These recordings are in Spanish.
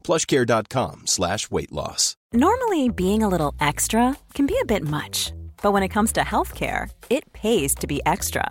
plushcare.com slash weight loss. Normally, being a little extra can be a bit much, but when it comes to healthcare, it pays to be extra.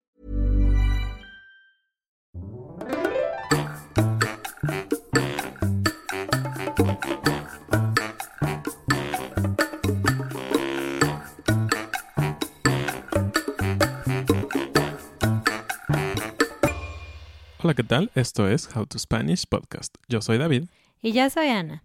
Hola, ¿qué tal? Esto es How to Spanish Podcast. Yo soy David. Y yo soy Ana.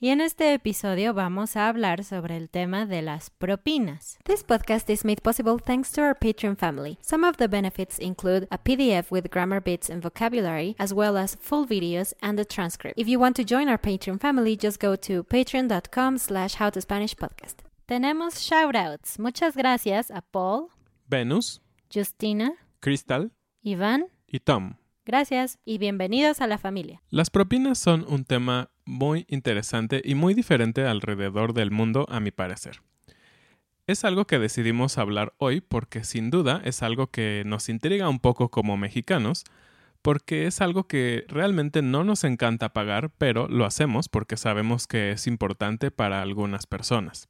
Y en este episodio vamos a hablar sobre el tema de las propinas. This podcast is made possible thanks to our Patreon family. Some of the benefits include a PDF with grammar bits and vocabulary, as well as full videos and a transcript. If you want to join our Patreon family, just go to patreon.com slash howtospanishpodcast. Tenemos shoutouts. Muchas gracias a Paul, Venus, Justina, Crystal Iván. y Tom. Gracias y bienvenidos a la familia. Las propinas son un tema muy interesante y muy diferente alrededor del mundo, a mi parecer. Es algo que decidimos hablar hoy porque sin duda es algo que nos intriga un poco como mexicanos, porque es algo que realmente no nos encanta pagar, pero lo hacemos porque sabemos que es importante para algunas personas.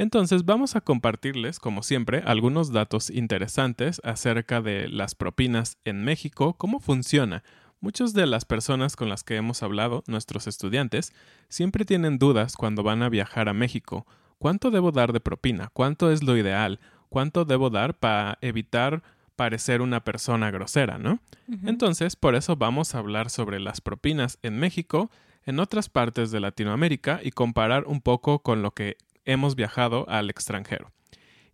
Entonces vamos a compartirles, como siempre, algunos datos interesantes acerca de las propinas en México, cómo funciona. Muchas de las personas con las que hemos hablado, nuestros estudiantes, siempre tienen dudas cuando van a viajar a México. ¿Cuánto debo dar de propina? ¿Cuánto es lo ideal? ¿Cuánto debo dar para evitar parecer una persona grosera, no? Entonces, por eso vamos a hablar sobre las propinas en México, en otras partes de Latinoamérica y comparar un poco con lo que hemos viajado al extranjero.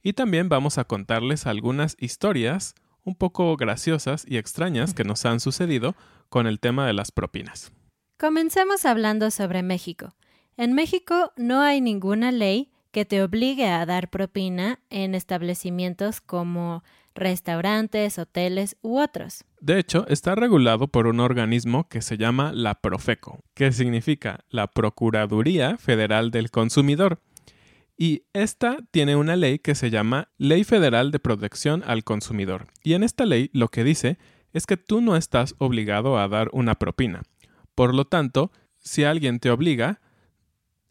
Y también vamos a contarles algunas historias un poco graciosas y extrañas que nos han sucedido con el tema de las propinas. Comencemos hablando sobre México. En México no hay ninguna ley que te obligue a dar propina en establecimientos como restaurantes, hoteles u otros. De hecho, está regulado por un organismo que se llama la Profeco, que significa la Procuraduría Federal del Consumidor. Y esta tiene una ley que se llama Ley Federal de Protección al Consumidor. Y en esta ley lo que dice es que tú no estás obligado a dar una propina. Por lo tanto, si alguien te obliga,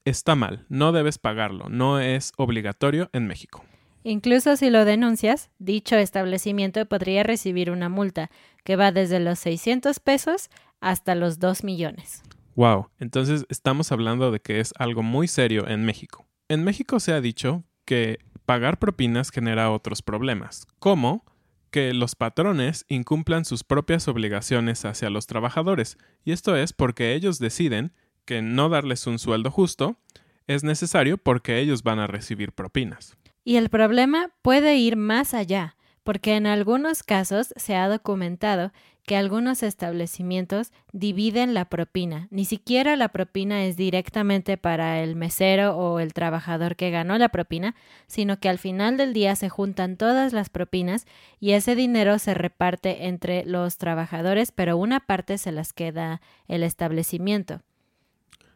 está mal, no debes pagarlo, no es obligatorio en México. Incluso si lo denuncias, dicho establecimiento podría recibir una multa que va desde los 600 pesos hasta los 2 millones. Wow, entonces estamos hablando de que es algo muy serio en México. En México se ha dicho que pagar propinas genera otros problemas, como que los patrones incumplan sus propias obligaciones hacia los trabajadores, y esto es porque ellos deciden que no darles un sueldo justo es necesario porque ellos van a recibir propinas. Y el problema puede ir más allá, porque en algunos casos se ha documentado que algunos establecimientos dividen la propina. Ni siquiera la propina es directamente para el mesero o el trabajador que ganó la propina, sino que al final del día se juntan todas las propinas y ese dinero se reparte entre los trabajadores, pero una parte se las queda el establecimiento.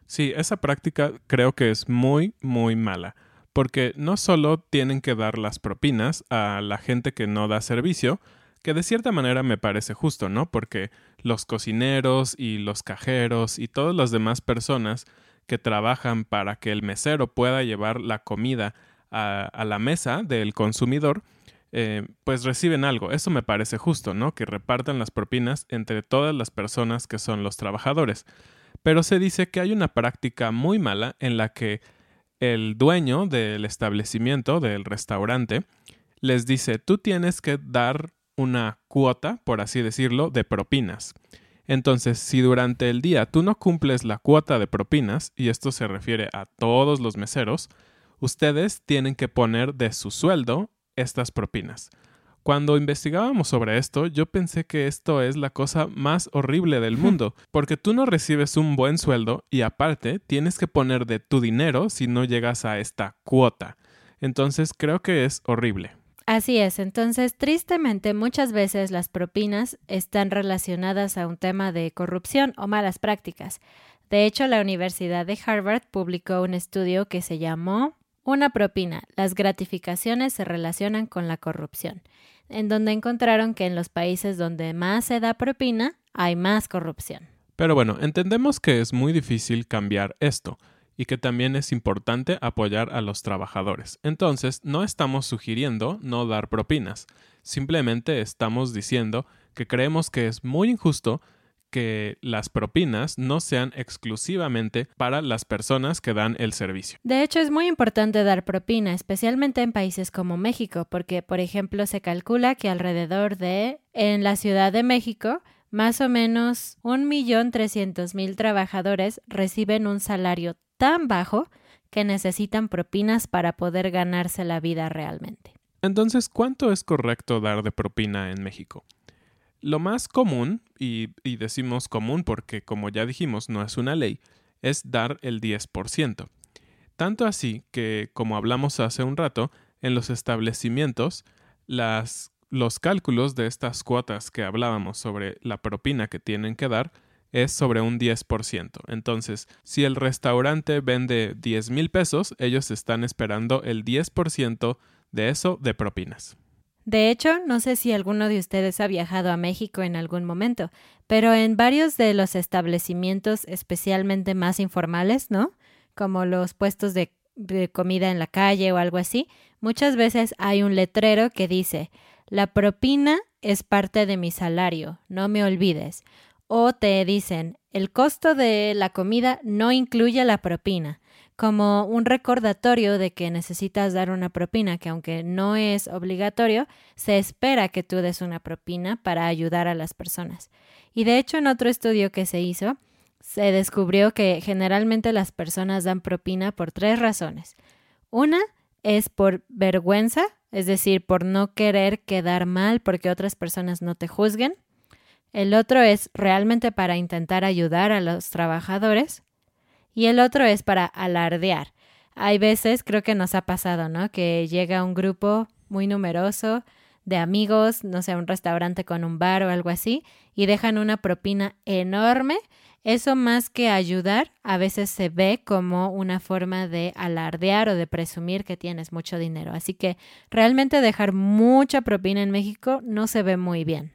Sí, esa práctica creo que es muy, muy mala, porque no solo tienen que dar las propinas a la gente que no da servicio, que de cierta manera me parece justo, ¿no? Porque los cocineros y los cajeros y todas las demás personas que trabajan para que el mesero pueda llevar la comida a, la mesa del consumidor, eh, pues reciben algo. Eso me parece justo, ¿no? Que repartan las propinas entre todas las personas que son los trabajadores. Pero se dice que hay una práctica muy mala en la que el dueño del establecimiento, del restaurante, les dice, tú tienes que dar una cuota, por así decirlo, de propinas. Entonces, si durante el día tú no cumples la cuota de propinas, y esto se refiere a todos los meseros, ustedes tienen que poner de su sueldo estas propinas. Cuando investigábamos sobre esto, yo pensé que esto es la cosa más horrible del mundo, porque tú no recibes un buen sueldo y aparte tienes que poner de tu dinero si no llegas a esta cuota. Entonces creo que es horrible. Así es, entonces tristemente muchas veces las propinas están relacionadas a un tema de corrupción o malas prácticas. De hecho, la Universidad de Harvard publicó un estudio que se llamó Una propina, las gratificaciones se relacionan con la corrupción, en donde encontraron que en los países donde más se da propina hay más corrupción. Pero bueno, entendemos que es muy difícil cambiar esto y que también es importante apoyar a los trabajadores. Entonces, no estamos sugiriendo no dar propinas, simplemente estamos diciendo que creemos que es muy injusto que las propinas no sean exclusivamente para las personas que dan el servicio. De hecho, es muy importante dar propina, especialmente en países como México, porque, por ejemplo, se calcula que alrededor de, en la Ciudad de México, más o menos 1.300.000 trabajadores reciben un salario tan bajo que necesitan propinas para poder ganarse la vida realmente. Entonces, ¿cuánto es correcto dar de propina en México? Lo más común, y, decimos común porque como ya dijimos no es una ley, es dar el 10%. Tanto así que, como hablamos hace un rato, en los establecimientos, las, los cálculos de estas cuotas que hablábamos sobre la propina que tienen que dar es sobre un 10%. Entonces, si el restaurante vende 10 mil pesos, ellos están esperando el 10% de eso de propinas. De hecho, no sé si alguno de ustedes ha viajado a México en algún momento, pero en varios de los establecimientos especialmente más informales, ¿no? Como los puestos de, de comida en la calle o algo así, muchas veces hay un letrero que dice, la propina es parte de mi salario, no me olvides o te dicen el costo de la comida no incluye la propina, como un recordatorio de que necesitas dar una propina, que aunque no es obligatorio, se espera que tú des una propina para ayudar a las personas. Y de hecho en otro estudio que se hizo, se descubrió que generalmente las personas dan propina por tres razones. Una es por vergüenza, es decir, por no querer quedar mal porque otras personas no te juzguen. El otro es realmente para intentar ayudar a los trabajadores y el otro es para alardear. Hay veces, creo que nos ha pasado, ¿no? Que llega un grupo muy numeroso de amigos, no sé, un restaurante con un bar o algo así, y dejan una propina enorme. Eso más que ayudar, a veces se ve como una forma de alardear o de presumir que tienes mucho dinero. Así que realmente dejar mucha propina en México no se ve muy bien.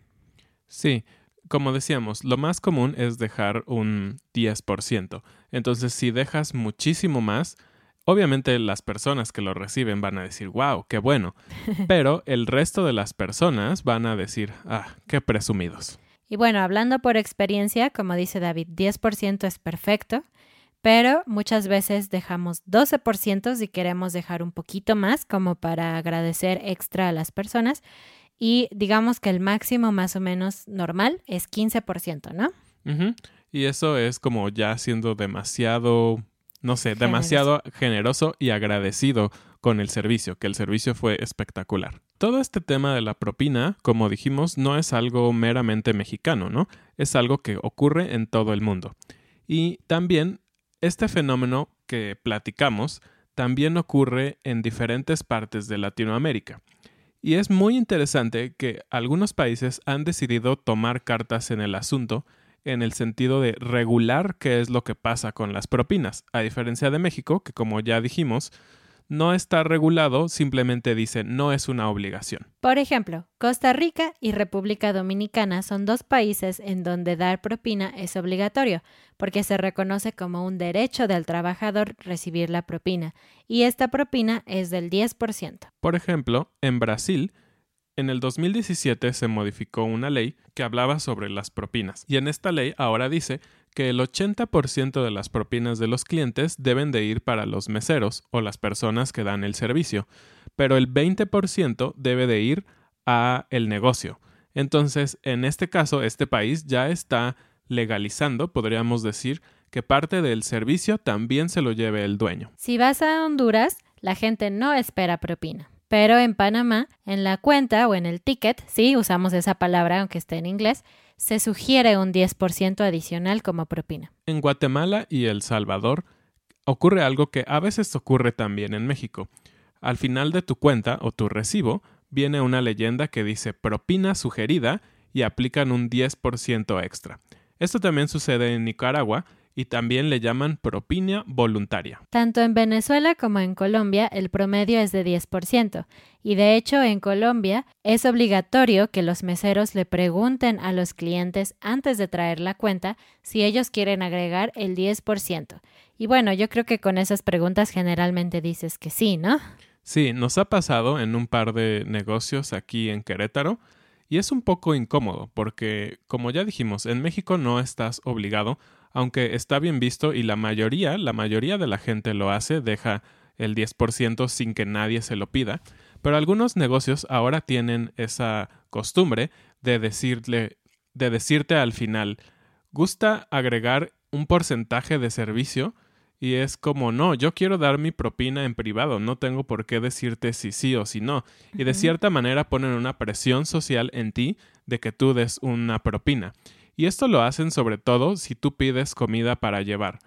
Sí, como decíamos, lo más común es dejar un 10%. Entonces, si dejas muchísimo más, obviamente las personas que lo reciben van a decir, wow, qué bueno. Pero el resto de las personas van a decir, ah, qué presumidos. Y bueno, hablando por experiencia, como dice David, 10% es perfecto, pero muchas veces dejamos 12% si queremos dejar un poquito más como para agradecer extra a las personas y digamos que el máximo más o menos normal es 15%, ¿no? Y eso es como ya siendo demasiado, no sé, demasiado generoso y agradecido con el servicio, que el servicio fue espectacular. Todo este tema de la propina, como dijimos, no es algo meramente mexicano, ¿no? Es algo que ocurre en todo el mundo. Y también este fenómeno que platicamos también ocurre en diferentes partes de Latinoamérica. Y es muy interesante que algunos países han decidido tomar cartas en el asunto en el sentido de regular qué es lo que pasa con las propinas, a diferencia de México, que como ya dijimos, no está regulado, simplemente dice no es una obligación. Por ejemplo, Costa Rica y República Dominicana son dos países en donde dar propina es obligatorio, porque se reconoce como un derecho del trabajador recibir la propina, y esta propina es del 10%. Por ejemplo, en Brasil, en el 2017 se modificó una ley que hablaba sobre las propinas, y en esta ley ahora dice que el 80% de las propinas de los clientes deben de ir para los meseros o las personas que dan el servicio, pero el 20% debe de ir a el negocio. Entonces, en este caso, este país ya está legalizando, podríamos decir, que parte del servicio también se lo lleve el dueño. Si vas a Honduras, la gente no espera propina. Pero en Panamá, en la cuenta o en el ticket, sí, usamos esa palabra aunque esté en inglés, se sugiere un 10% adicional como propina. En Guatemala y El Salvador ocurre algo que a veces ocurre también en México. Al final de tu cuenta o tu recibo viene una leyenda que dice propina sugerida y aplican un 10% extra. Esto también sucede en Nicaragua y también le llaman propina voluntaria. Tanto en Venezuela como en Colombia el promedio es de 10%, y de hecho en Colombia es obligatorio que los meseros le pregunten a los clientes antes de traer la cuenta si ellos quieren agregar el 10%. Y bueno, yo creo que con esas preguntas generalmente dices que sí, ¿no? Sí, nos ha pasado en un par de negocios aquí en Querétaro. Y es un poco incómodo porque, como ya dijimos, en México no estás obligado aunque está bien visto y la mayoría, la mayoría de la gente lo hace, deja el 10% sin que nadie se lo pida, pero algunos negocios ahora tienen esa costumbre de decirle de decirte al final, gusta agregar un porcentaje de servicio y es como, no, yo quiero dar mi propina en privado, no tengo por qué decirte si sí o si no. Y de cierta manera ponen una presión social en ti de que tú des una propina. Y esto lo hacen sobre todo si tú pides comida para llevar.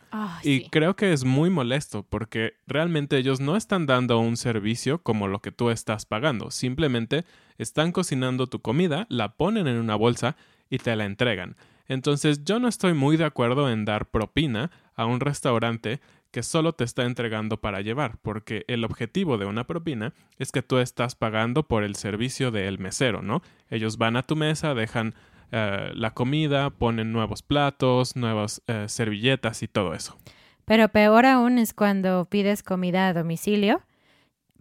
y creo que es muy molesto porque realmente ellos no están dando un servicio como lo que tú estás pagando. Simplemente están cocinando tu comida, la ponen en una bolsa y te la entregan. Entonces yo no estoy muy de acuerdo en dar propina a un restaurante que solo te está entregando para llevar, porque el objetivo de una propina es que tú estás pagando por el servicio del mesero, ¿no? Ellos van a tu mesa, dejan eh, la comida, ponen nuevos platos, nuevas eh, servilletas y todo eso. Pero peor aún es cuando pides comida a domicilio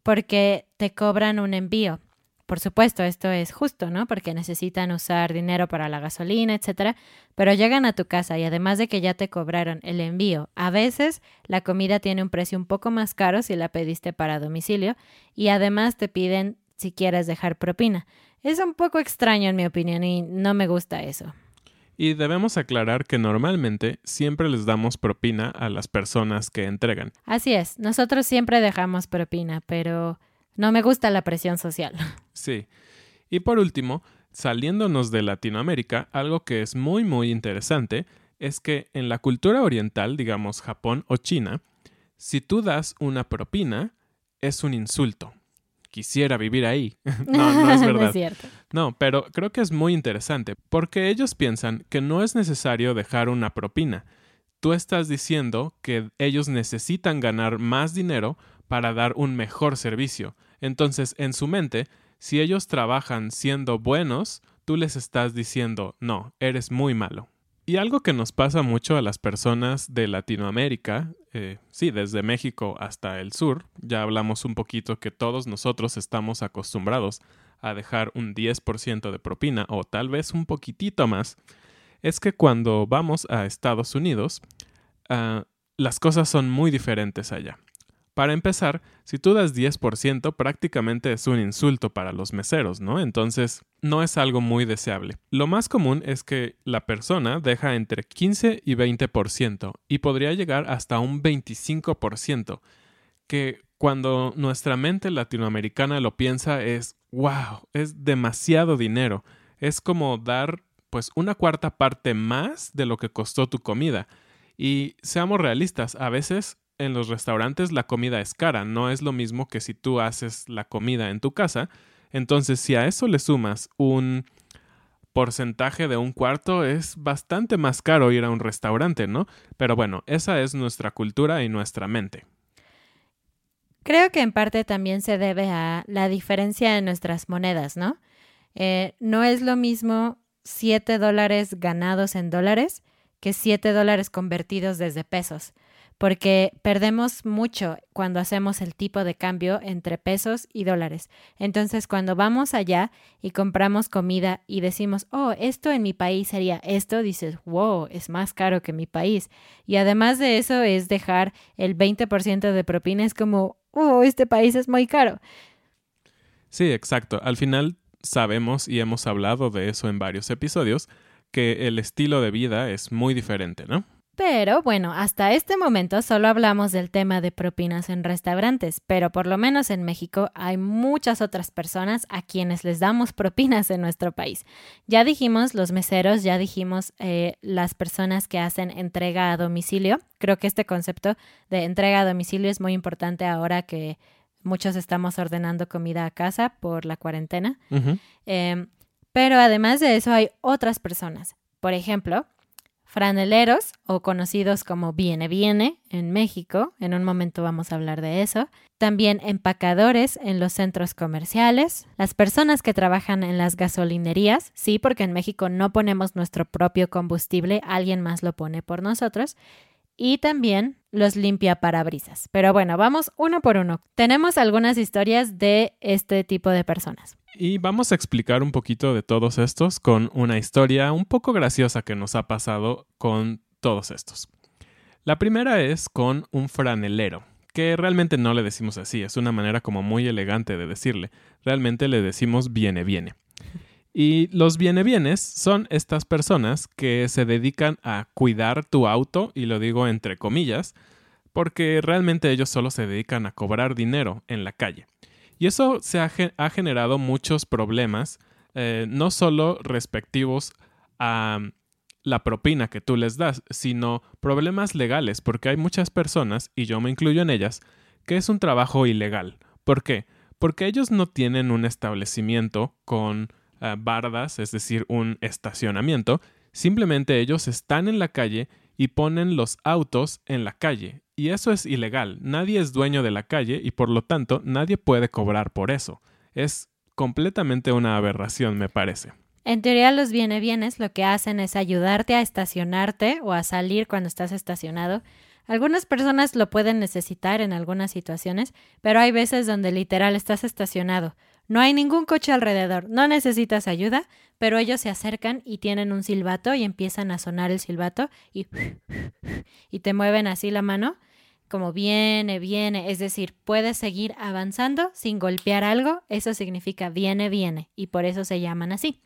porque te cobran un envío. Por supuesto, esto es justo, ¿no? Porque necesitan usar dinero para la gasolina, etcétera, pero llegan a tu casa y además de que ya te cobraron el envío, a veces la comida tiene un precio un poco más caro si la pediste para domicilio y además te piden si quieres dejar propina. Es un poco extraño en mi opinión y no me gusta eso. Y debemos aclarar que normalmente siempre les damos propina a las personas que entregan. Así es, nosotros siempre dejamos propina, pero no me gusta la presión social. Sí. Y por último, saliéndonos de Latinoamérica, algo que es muy muy interesante es que en la cultura oriental, digamos Japón o China, si tú das una propina, es un insulto quisiera vivir ahí. no, no es verdad. no, cierto. no, pero creo que es muy interesante porque ellos piensan que no es necesario dejar una propina. Tú estás diciendo que ellos necesitan ganar más dinero para dar un mejor servicio. Entonces, en su mente, si ellos trabajan siendo buenos, tú les estás diciendo, no, eres muy malo. Y algo que nos pasa mucho a las personas de Latinoamérica, eh, sí, desde México hasta el sur, ya hablamos un poquito que todos nosotros estamos acostumbrados a dejar un 10% de propina o tal vez un poquitito más, es que cuando vamos a Estados Unidos, ah, las cosas son muy diferentes allá. Para empezar, si tú das 10%, prácticamente es un insulto para los meseros, ¿no? Entonces, no es algo muy deseable. Lo más común es que la persona deja entre 15 y 20% y podría llegar hasta un 25%, que cuando nuestra mente latinoamericana lo piensa es, wow, es demasiado dinero. Es como dar pues una cuarta parte más de lo que costó tu comida. Y seamos realistas, a veces en los restaurantes la comida es cara, no es lo mismo que si tú haces la comida en tu casa. Entonces, si a eso le sumas un porcentaje de un cuarto, es bastante más caro ir a un restaurante, ¿no? Pero bueno, esa es nuestra cultura y nuestra mente. Creo que en parte también se debe a la diferencia en nuestras monedas, ¿no? Eh, no es lo mismo 7 dólares ganados en dólares que 7 dólares convertidos desde pesos porque perdemos mucho cuando hacemos el tipo de cambio entre pesos y dólares. Entonces, cuando vamos allá y compramos comida y decimos, oh, esto en mi país sería esto, dices, wow, es más caro que mi país. Y además de eso es dejar el 20% de propina, es como, oh, este país es muy caro. Sí, exacto. Al final sabemos y hemos hablado de eso en varios episodios, que el estilo de vida es muy diferente, ¿no? Pero bueno, hasta este momento solo hablamos del tema de propinas en restaurantes, pero por lo menos en México hay muchas otras personas a quienes les damos propinas en nuestro país. Ya dijimos los meseros, ya dijimos eh, las personas que hacen entrega a domicilio. Creo que este concepto de entrega a domicilio es muy importante ahora que muchos estamos ordenando comida a casa por la cuarentena. Em, pero además de eso hay otras personas. Por ejemplo, franeleros o conocidos como Viene Viene en México, en un momento vamos a hablar de eso, también empacadores en los centros comerciales, las personas que trabajan en las gasolinerías, sí, porque en México no ponemos nuestro propio combustible, alguien más lo pone por nosotros, y también los limpia parabrisas. Pero bueno, vamos uno por uno. Tenemos algunas historias de este tipo de personas. Y vamos a explicar un poquito de todos estos con una historia un poco graciosa que nos ha pasado con todos estos. La primera es con un franelero, que realmente no le decimos así, es una manera como muy elegante de decirle. Realmente le decimos viene, viene. Y los viene bienes son estas personas que se dedican a cuidar tu auto, y lo digo entre comillas, porque realmente ellos solo se dedican a cobrar dinero en la calle. Y eso se ha, generado muchos problemas, eh, no solo respectivos a la propina que tú les das, sino problemas legales, porque hay muchas personas, y yo me incluyo en ellas, que es un trabajo ilegal. ¿Por qué? Porque ellos no tienen un establecimiento con eh, bardas, es decir, un estacionamiento, simplemente ellos están en la calle y ponen los autos en la calle. Y eso es ilegal. Nadie es dueño de la calle y por lo tanto nadie puede cobrar por eso. Es completamente una aberración, me parece. En teoría los viene bienes lo que hacen es ayudarte a estacionarte o a salir cuando estás estacionado. Algunas personas lo pueden necesitar en algunas situaciones, pero hay veces donde literal estás estacionado. No hay ningún coche alrededor, no necesitas ayuda, pero ellos se acercan y tienen un silbato y empiezan a sonar el silbato y, y te mueven así la mano como viene, viene, es decir, puedes seguir avanzando sin golpear algo, eso significa viene, viene, y por eso se llaman así.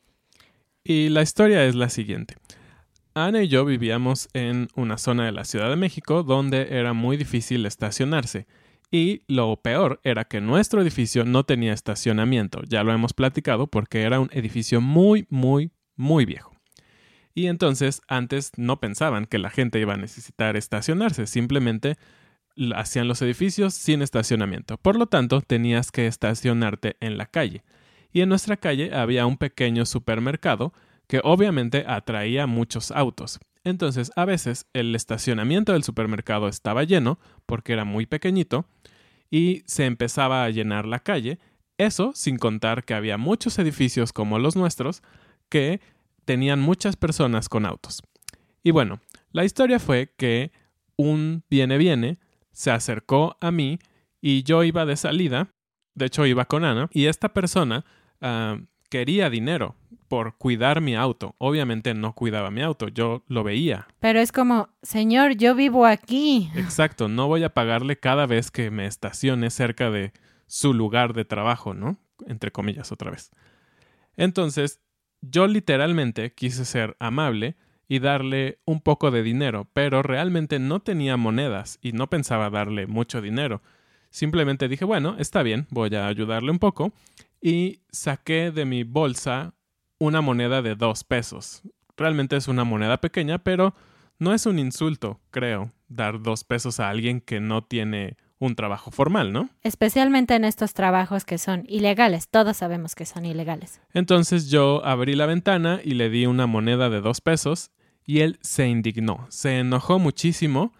Y la historia es la siguiente. Ana y yo vivíamos en una zona de la Ciudad de México donde era muy difícil estacionarse. Y lo peor era que nuestro edificio no tenía estacionamiento. Ya lo hemos platicado porque era un edificio muy, muy, muy viejo. Y entonces antes no pensaban que la gente iba a necesitar estacionarse, simplemente hacían los edificios sin estacionamiento. Por lo tanto, tenías que estacionarte en la calle. Y en nuestra calle había un pequeño supermercado que obviamente atraía muchos autos. Entonces, a veces el estacionamiento del supermercado estaba lleno porque era muy pequeñito y se empezaba a llenar la calle, eso sin contar que había muchos edificios como los nuestros que tenían muchas personas con autos. Y bueno, la historia fue que un viene viene se acercó a mí y yo iba de salida, de hecho iba con Ana, y esta persona ah, quería dinero por cuidar mi auto. Obviamente no cuidaba mi auto, yo lo veía. Pero es como, señor, yo vivo aquí. Exacto, no voy a pagarle cada vez que me estacione cerca de su lugar de trabajo, ¿no? Entre comillas otra vez. Entonces, yo literalmente quise ser amable y darle un poco de dinero, pero realmente no tenía monedas y no pensaba darle mucho dinero. Simplemente dije, bueno, está bien, voy a ayudarle un poco y saqué de mi bolsa una moneda de dos pesos. Realmente es una moneda pequeña, pero no es un insulto, creo, dar dos pesos a alguien que no tiene un trabajo formal, ¿no? Especialmente en estos trabajos que son ilegales. Todos sabemos que son ilegales. Entonces yo abrí la ventana y le di una moneda de dos pesos y él se indignó, se enojó muchísimo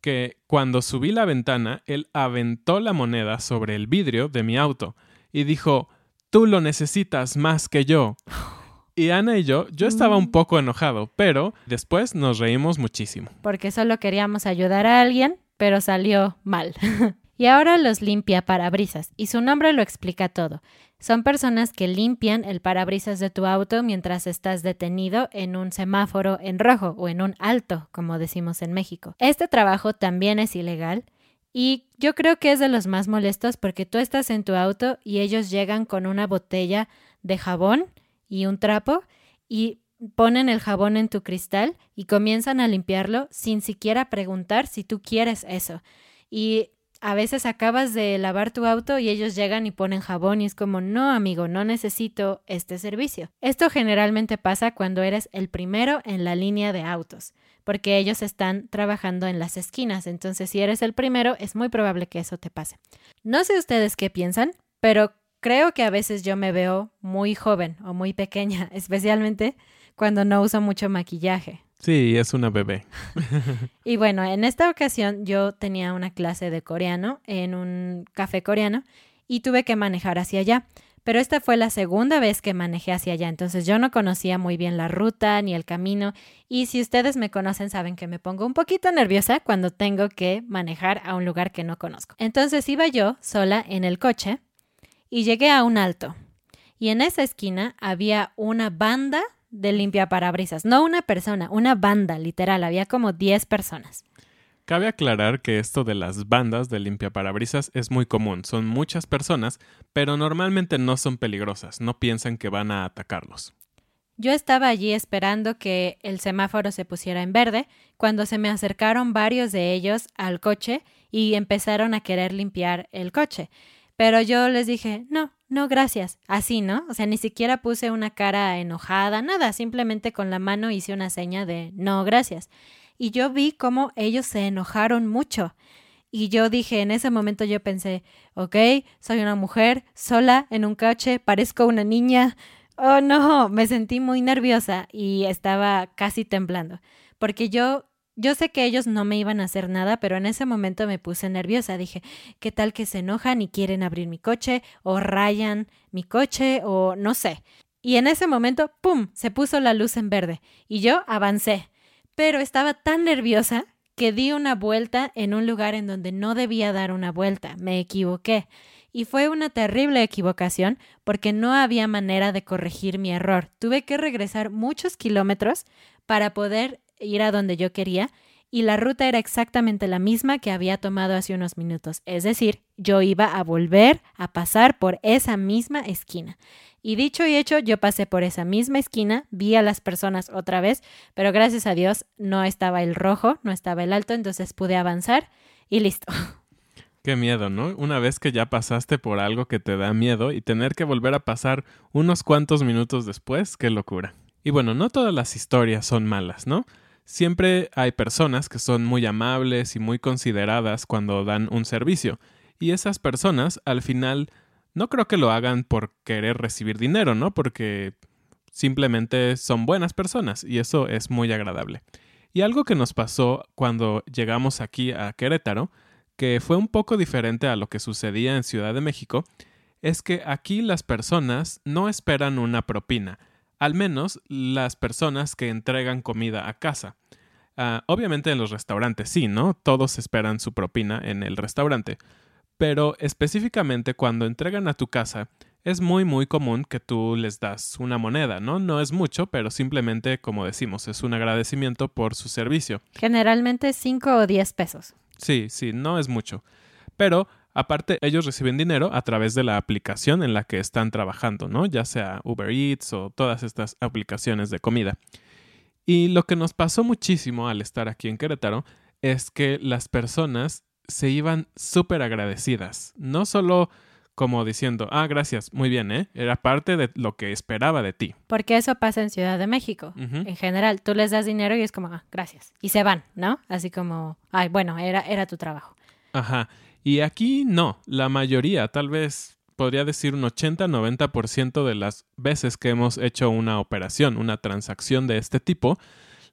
que cuando subí la ventana, él aventó la moneda sobre el vidrio de mi auto y dijo, tú lo necesitas más que yo. Y Ana y yo, yo estaba un poco enojado, pero después nos reímos muchísimo. Porque solo queríamos ayudar a alguien, pero salió mal. y ahora los limpia parabrisas, y su nombre lo explica todo. Son personas que limpian el parabrisas de tu auto mientras estás detenido en un semáforo en rojo o en un alto, como decimos en México. Este trabajo también es ilegal y yo creo que es de los más molestos porque tú estás en tu auto y ellos llegan con una botella de jabón y un trapo y ponen el jabón en tu cristal y comienzan a limpiarlo sin siquiera preguntar si tú quieres eso. Y a veces acabas de lavar tu auto y ellos llegan y ponen jabón y es como, no amigo, no necesito este servicio. Esto generalmente pasa cuando eres el primero en la línea de autos, porque ellos están trabajando en las esquinas, entonces si eres el primero es muy probable que eso te pase. No sé ustedes qué piensan, pero Creo que a veces yo me veo muy joven o muy pequeña, especialmente cuando no uso mucho maquillaje. Sí, es una bebé. y bueno, en esta ocasión yo tenía una clase de coreano en un café coreano y tuve que manejar hacia allá. Pero esta fue la segunda vez que manejé hacia allá, entonces yo no conocía muy bien la ruta ni el camino y si ustedes me conocen saben que me pongo un poquito nerviosa cuando tengo que manejar a un lugar que no conozco. Entonces iba yo sola en el coche y llegué a un alto. Y en esa esquina había una banda de limpiaparabrisas, no una persona, una banda, literal, había como 10 personas. Cabe aclarar que esto de las bandas de limpiaparabrisas es muy común, son muchas personas, pero normalmente no son peligrosas, no piensan que van a atacarlos. Yo estaba allí esperando que el semáforo se pusiera en verde, cuando se me acercaron varios de ellos al coche y empezaron a querer limpiar el coche. Pero yo les dije, no, no, gracias. Así, ¿no? O sea, ni siquiera puse una cara enojada, nada, simplemente con la mano hice una seña de no, gracias. Y yo vi cómo ellos se enojaron mucho. Y yo dije, en ese momento yo pensé, ok, soy una mujer sola en un coche, parezco una niña. Oh, no, me sentí muy nerviosa y estaba casi temblando. Porque yo yo sé que ellos no me iban a hacer nada, pero en ese momento me puse nerviosa. Dije, ¿qué tal que se enojan y quieren abrir mi coche o rayan mi coche o no sé? Y en ese momento, ¡pum!, se puso la luz en verde y yo avancé. Pero estaba tan nerviosa que di una vuelta en un lugar en donde no debía dar una vuelta. Me equivoqué. Y fue una terrible equivocación porque no había manera de corregir mi error. Tuve que regresar muchos kilómetros para poder ir a donde yo quería y la ruta era exactamente la misma que había tomado hace unos minutos. Es decir, yo iba a volver a pasar por esa misma esquina. Y dicho y hecho, yo pasé por esa misma esquina, vi a las personas otra vez, pero gracias a Dios no estaba el rojo, no estaba el alto, entonces pude avanzar y listo. Qué miedo, ¿no? Una vez que ya pasaste por algo que te da miedo y tener que volver a pasar unos cuantos minutos después, qué locura. Y bueno, no todas las historias son malas, ¿no? Siempre hay personas que son muy amables y muy consideradas cuando dan un servicio, y esas personas al final no creo que lo hagan por querer recibir dinero, ¿no? Porque simplemente son buenas personas y eso es muy agradable. Y algo que nos pasó cuando llegamos aquí a Querétaro, que fue un poco diferente a lo que sucedía en Ciudad de México, es que aquí las personas no esperan una propina, al menos las personas que entregan comida a casa. Ah, obviamente en los restaurantes sí, ¿no? Todos esperan su propina en el restaurante. Pero específicamente cuando entregan a tu casa, es muy muy común que tú les das una moneda, ¿no? No es mucho, pero simplemente, como decimos, es un agradecimiento por su servicio. Generalmente 5 o 10 pesos. Sí, sí, no es mucho. Pero Aparte, ellos reciben dinero a través de la aplicación en la que están trabajando, ¿no? Ya sea Uber Eats o todas estas aplicaciones de comida. Y lo que nos pasó muchísimo al estar aquí en Querétaro es que las personas se iban súper agradecidas. No solo como diciendo, ah, gracias, muy bien, ¿eh? Era parte de lo que esperaba de ti. Porque eso pasa en Ciudad de México. En general, tú les das dinero y es como, ah, gracias. Y se van, ¿no? Así como, ay, bueno, era, era tu trabajo. Ajá. Y aquí no, la mayoría, tal vez podría decir un 80-90% de las veces que hemos hecho una operación, una transacción de este tipo,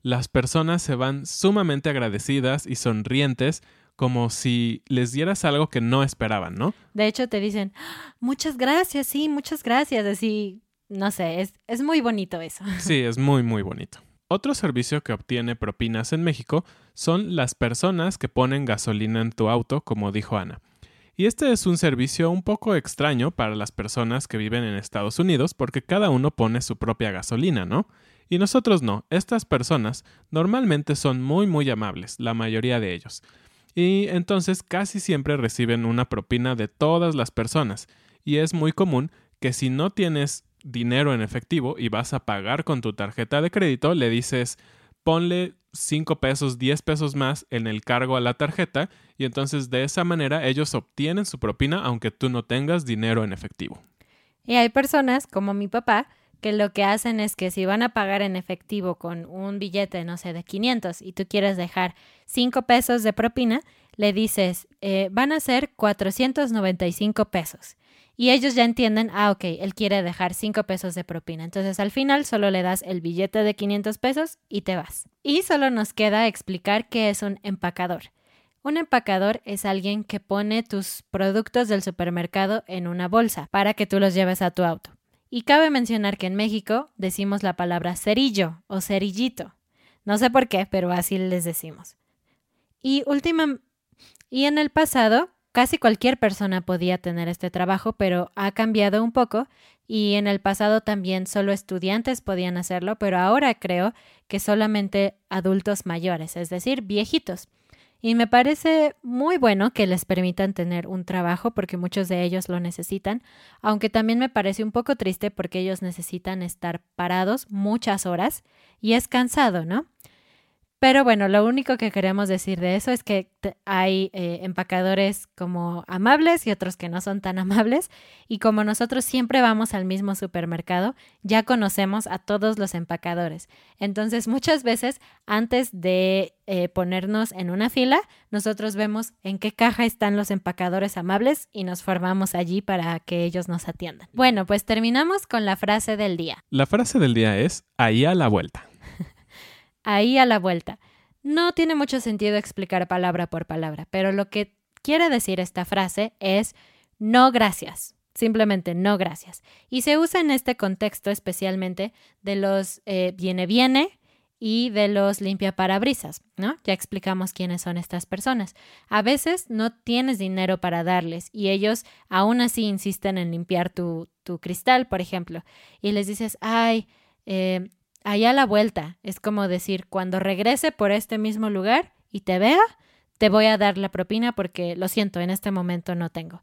las personas se van sumamente agradecidas y sonrientes como si les dieras algo que no esperaban, ¿no? De hecho, te dicen, "Ah, muchas gracias, sí, muchas gracias. Así, no sé, es, es muy bonito eso. Sí, es muy, muy bonito. Otro servicio que obtiene propinas en México son las personas que ponen gasolina en tu auto, como dijo Ana. Y este es un servicio un poco extraño para las personas que viven en Estados Unidos porque cada uno pone su propia gasolina, ¿no? Y nosotros no. Estas personas normalmente son muy muy amables, la mayoría de ellos. Y entonces casi siempre reciben una propina de todas las personas. Y es muy común que si no tienes dinero en efectivo y vas a pagar con tu tarjeta de crédito, le dices ponle 5 pesos, 10 pesos más en el cargo a la tarjeta y entonces de esa manera ellos obtienen su propina aunque tú no tengas dinero en efectivo. Y hay personas, como mi papá, que lo que hacen es que si van a pagar en efectivo con un billete, no sé, de 500 y tú quieres dejar 5 pesos de propina, le dices, eh, van a ser 495 pesos. Y ellos ya entienden, ah, ok, él quiere dejar 5 pesos de propina. Entonces al final solo le das el billete de 500 pesos y te vas. Y solo nos queda explicar qué es un empacador. Un empacador es alguien que pone tus productos del supermercado en una bolsa para que tú los lleves a tu auto. Y cabe mencionar que en México decimos la palabra cerillo o cerillito. No sé por qué, pero así les decimos. Y última y en el pasado casi cualquier persona podía tener este trabajo, pero ha cambiado un poco y en el pasado también solo estudiantes podían hacerlo, pero ahora creo que solamente adultos mayores, es decir, viejitos. Y me parece muy bueno que les permitan tener un trabajo porque muchos de ellos lo necesitan, aunque también me parece un poco triste porque ellos necesitan estar parados muchas horas y es cansado, ¿no? Pero bueno, lo único que queremos decir de eso es que hay eh, empacadores como amables y otros que no son tan amables. Y como nosotros siempre vamos al mismo supermercado, ya conocemos a todos los empacadores. Entonces, muchas veces, antes de eh, ponernos en una fila, nosotros vemos en qué caja están los empacadores amables y nos formamos allí para que ellos nos atiendan. Bueno, pues terminamos con la frase del día. La frase del día es ahí a la vuelta ahí a la vuelta. No tiene mucho sentido explicar palabra por palabra, pero lo que quiere decir esta frase es no gracias. Simplemente no gracias. Y se usa en este contexto especialmente de los eh, viene viene y de los limpia parabrisas, ¿no? Ya explicamos quiénes son estas personas. A veces no tienes dinero para darles y ellos aún así insisten en limpiar tu, tu cristal, por ejemplo, y les dices, ay, eh, allá a la vuelta. Es como decir, cuando regrese por este mismo lugar y te vea, te voy a dar la propina porque lo siento, en este momento no tengo.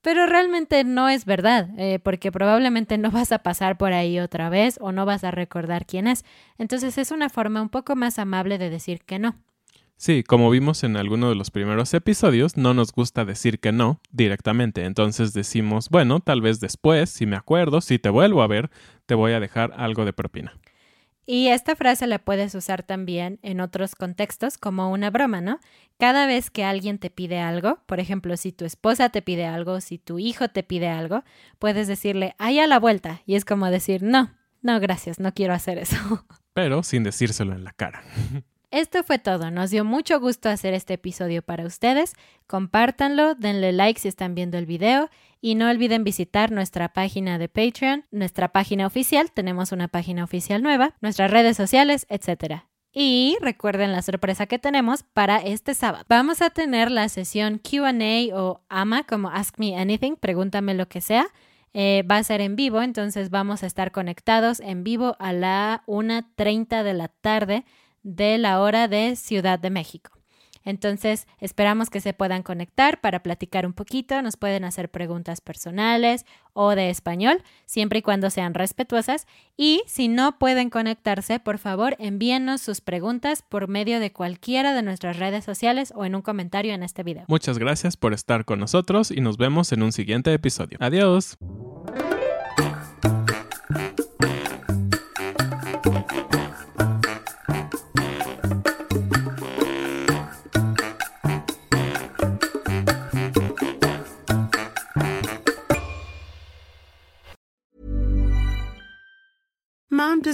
Pero realmente no es verdad, eh, porque probablemente no vas a pasar por ahí otra vez o no vas a recordar quién es. Entonces es una forma un poco más amable de decir que no. Sí, como vimos en alguno de los primeros episodios, no nos gusta decir que no directamente. Entonces decimos, bueno, tal vez después, si me acuerdo, si te vuelvo a ver, te voy a dejar algo de propina. Y esta frase la puedes usar también en otros contextos como una broma, ¿no? Cada vez que alguien te pide algo, por ejemplo, si tu esposa te pide algo, si tu hijo te pide algo, puedes decirle, ahí a la vuelta. Y es como decir, no, no, gracias, no quiero hacer eso. Pero sin decírselo en la cara. Esto fue todo. Nos dio mucho gusto hacer este episodio para ustedes. Compártanlo, denle like si están viendo el video y no olviden visitar nuestra página de Patreon, nuestra página oficial, tenemos una página oficial nueva, nuestras redes sociales, etc. Y recuerden la sorpresa que tenemos para este sábado. Vamos a tener la sesión QA o AMA como Ask Me Anything, pregúntame lo que sea. Eh, va a ser en vivo, entonces vamos a estar conectados en vivo a la 1.30 de la tarde de la hora de Ciudad de México. Entonces, esperamos que se puedan conectar para platicar un poquito, nos pueden hacer preguntas personales o de español, siempre y cuando sean respetuosas. Y si no pueden conectarse, por favor, envíenos sus preguntas por medio de cualquiera de nuestras redes sociales o en un comentario en este video. Muchas gracias por estar con nosotros y nos vemos en un siguiente episodio. Adiós. to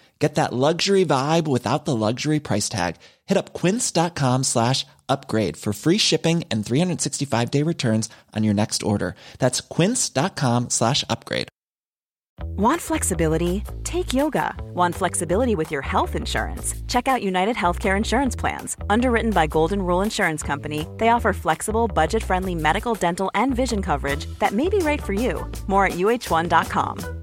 Get that luxury vibe without the luxury price tag. Hit up quince.com slash upgrade for free shipping and 365 day returns on your next order. That's quince.com slash upgrade. Want flexibility? Take yoga. Want flexibility with your health insurance? Check out United Healthcare Insurance Plans. Underwritten by Golden Rule Insurance Company, they offer flexible, budget friendly medical, dental, and vision coverage that may be right for you. More at uh1.com.